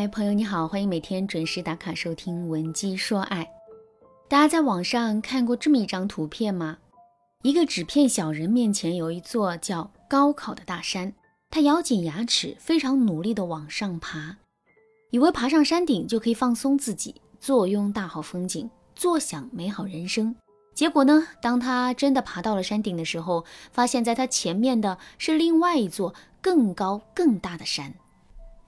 嗨，朋友你好，欢迎每天准时打卡收听《文姬说爱》。大家在网上看过这么一张图片吗？一个纸片小人面前有一座叫高考的大山，他咬紧牙齿，非常努力地往上爬，以为爬上山顶就可以放松自己，坐拥大好风景，坐享美好人生。结果呢，当他真的爬到了山顶的时候，发现在他前面的是另外一座更高更大的山。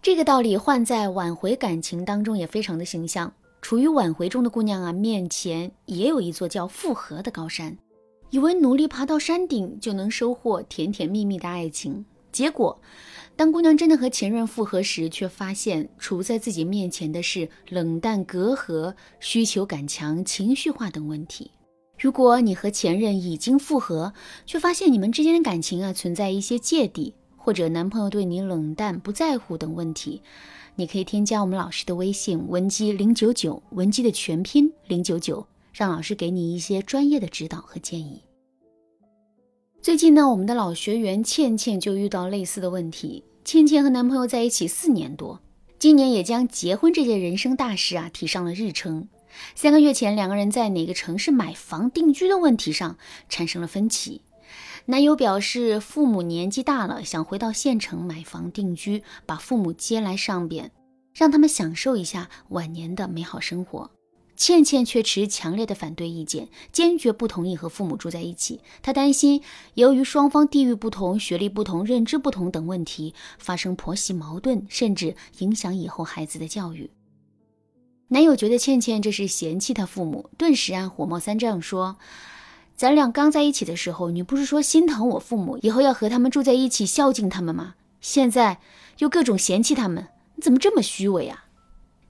这个道理换在挽回感情当中也非常的形象。处于挽回中的姑娘啊，面前也有一座叫复合的高山，以为努力爬到山顶就能收获甜甜蜜蜜的爱情。结果，当姑娘真的和前任复合时，却发现处在自己面前的是冷淡、隔阂、需求感强、情绪化等问题。如果你和前任已经复合，却发现你们之间的感情啊存在一些芥蒂。或者男朋友对你冷淡、不在乎等问题，你可以添加我们老师的微信文姬零九九，文姬的全拼零九九，让老师给你一些专业的指导和建议。最近呢，我们的老学员倩倩就遇到类似的问题。倩倩和男朋友在一起四年多，今年也将结婚这件人生大事啊提上了日程。三个月前，两个人在哪个城市买房定居的问题上产生了分歧。男友表示，父母年纪大了，想回到县城买房定居，把父母接来上边，让他们享受一下晚年的美好生活。倩倩却持强烈的反对意见，坚决不同意和父母住在一起。她担心，由于双方地域不同、学历不同、认知不同等问题，发生婆媳矛盾，甚至影响以后孩子的教育。男友觉得倩倩这是嫌弃他父母，顿时啊火冒三丈说。咱俩刚在一起的时候，你不是说心疼我父母，以后要和他们住在一起，孝敬他们吗？现在又各种嫌弃他们，你怎么这么虚伪啊？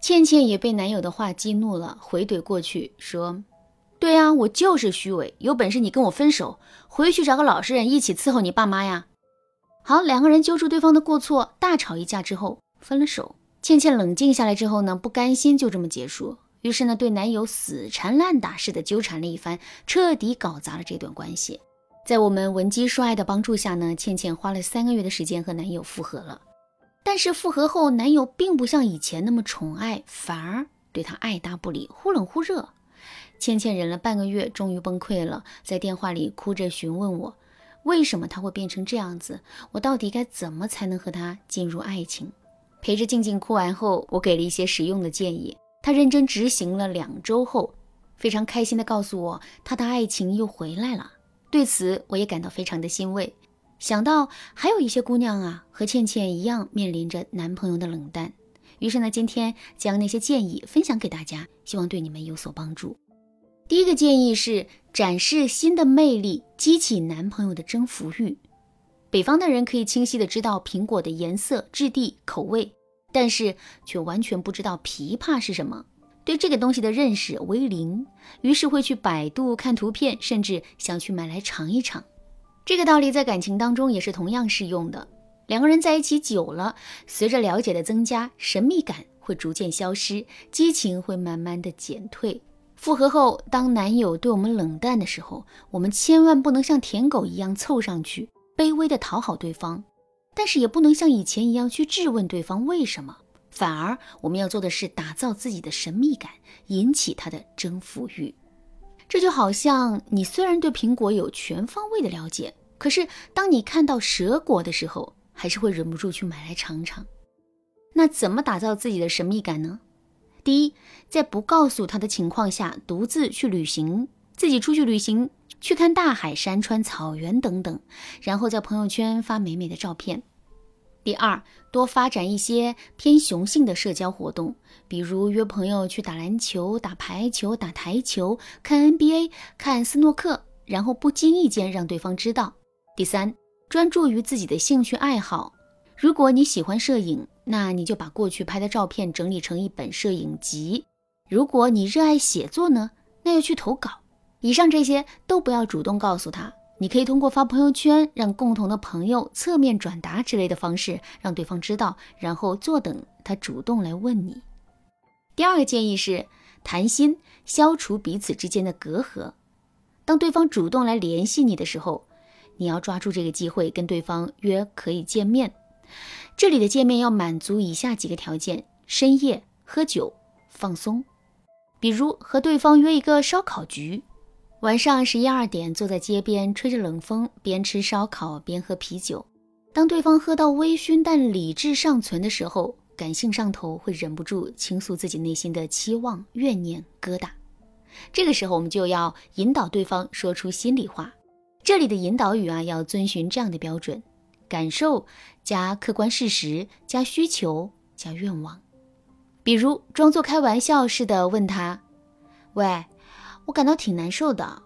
倩倩也被男友的话激怒了，回怼过去说：“对啊，我就是虚伪，有本事你跟我分手，回去找个老实人一起伺候你爸妈呀。”好，两个人揪住对方的过错，大吵一架之后分了手。倩倩冷静下来之后呢，不甘心就这么结束。于是呢，对男友死缠烂打似的纠缠了一番，彻底搞砸了这段关系。在我们文姬说爱的帮助下呢，倩倩花了三个月的时间和男友复合了。但是复合后，男友并不像以前那么宠爱，反而对她爱答不理，忽冷忽热。倩倩忍了半个月，终于崩溃了，在电话里哭着询问我，为什么他会变成这样子？我到底该怎么才能和他进入爱情？陪着静静哭完后，我给了一些实用的建议。他认真执行了两周后，非常开心地告诉我，他的爱情又回来了。对此，我也感到非常的欣慰。想到还有一些姑娘啊，和倩倩一样面临着男朋友的冷淡，于是呢，今天将那些建议分享给大家，希望对你们有所帮助。第一个建议是展示新的魅力，激起男朋友的征服欲。北方的人可以清晰地知道苹果的颜色、质地、口味。但是却完全不知道琵琶是什么，对这个东西的认识为零，于是会去百度看图片，甚至想去买来尝一尝。这个道理在感情当中也是同样适用的。两个人在一起久了，随着了解的增加，神秘感会逐渐消失，激情会慢慢的减退。复合后，当男友对我们冷淡的时候，我们千万不能像舔狗一样凑上去，卑微的讨好对方。但是也不能像以前一样去质问对方为什么，反而我们要做的是打造自己的神秘感，引起他的征服欲。这就好像你虽然对苹果有全方位的了解，可是当你看到蛇果的时候，还是会忍不住去买来尝尝。那怎么打造自己的神秘感呢？第一，在不告诉他的情况下，独自去旅行，自己出去旅行。去看大海、山川、草原等等，然后在朋友圈发美美的照片。第二，多发展一些偏雄性的社交活动，比如约朋友去打篮球、打排球、打台球、看 NBA、看斯诺克，然后不经意间让对方知道。第三，专注于自己的兴趣爱好。如果你喜欢摄影，那你就把过去拍的照片整理成一本摄影集。如果你热爱写作呢，那要去投稿。以上这些都不要主动告诉他，你可以通过发朋友圈，让共同的朋友侧面转达之类的方式，让对方知道，然后坐等他主动来问你。第二个建议是谈心，消除彼此之间的隔阂。当对方主动来联系你的时候，你要抓住这个机会跟对方约可以见面。这里的见面要满足以下几个条件：深夜喝酒放松，比如和对方约一个烧烤局，晚上十一二点坐在街边吹着冷风，边吃烧烤边喝啤酒。当对方喝到微醺但理智尚存的时候，感性上头会忍不住倾诉自己内心的期望、怨念、疙瘩。这个时候，我们就要引导对方说出心里话。这里的引导语啊，要遵循这样的标准：感受加客观事实加需求加愿望。比如，装作开玩笑似的问他：“喂，我感到挺难受的。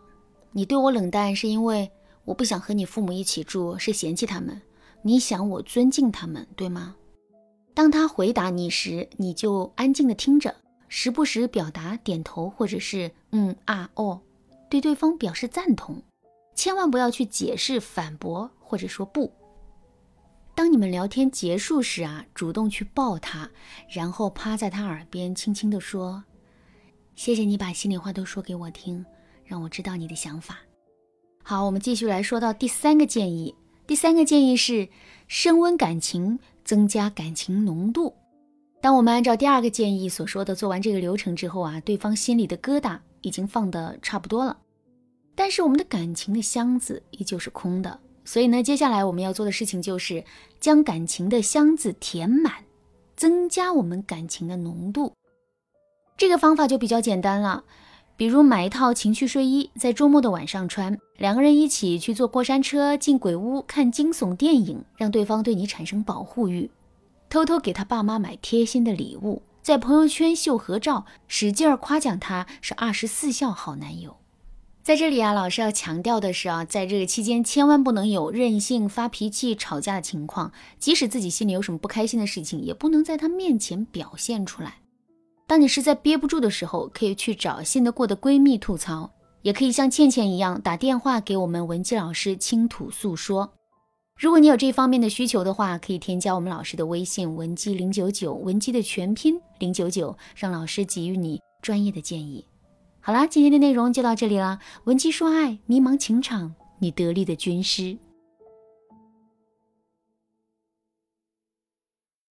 你对我冷淡，是因为我不想和你父母一起住，是嫌弃他们。你想我尊敬他们，对吗？”当他回答你时，你就安静的听着，时不时表达点头或者是嗯啊哦，对对方表示赞同。千万不要去解释、反驳，或者说不。当你们聊天结束时啊，主动去抱他，然后趴在他耳边轻轻地说：“谢谢你把心里话都说给我听，让我知道你的想法。”好，我们继续来说到第三个建议。第三个建议是升温感情，增加感情浓度。当我们按照第二个建议所说的做完这个流程之后啊，对方心里的疙瘩已经放得差不多了。但是我们的感情的箱子依旧是空的，所以呢，接下来我们要做的事情就是将感情的箱子填满，增加我们感情的浓度。这个方法就比较简单了，比如买一套情趣睡衣，在周末的晚上穿，两个人一起去坐过山车、进鬼屋、看惊悚电影，让对方对你产生保护欲，偷偷给他爸妈买贴心的礼物，在朋友圈秀合照，使劲儿夸奖他是二十四孝好男友。在这里啊，老师要强调的是啊，在这个期间千万不能有任性、发脾气、吵架的情况。即使自己心里有什么不开心的事情，也不能在他面前表现出来。当你实在憋不住的时候，可以去找信得过的闺蜜吐槽，也可以像倩倩一样打电话给我们文姬老师倾吐诉说。如果你有这方面的需求的话，可以添加我们老师的微信文姬零九九，文姬的全拼零九九，让老师给予你专业的建议。好啦，今天的内容就到这里了。文姬说爱，迷茫情场，你得力的军师。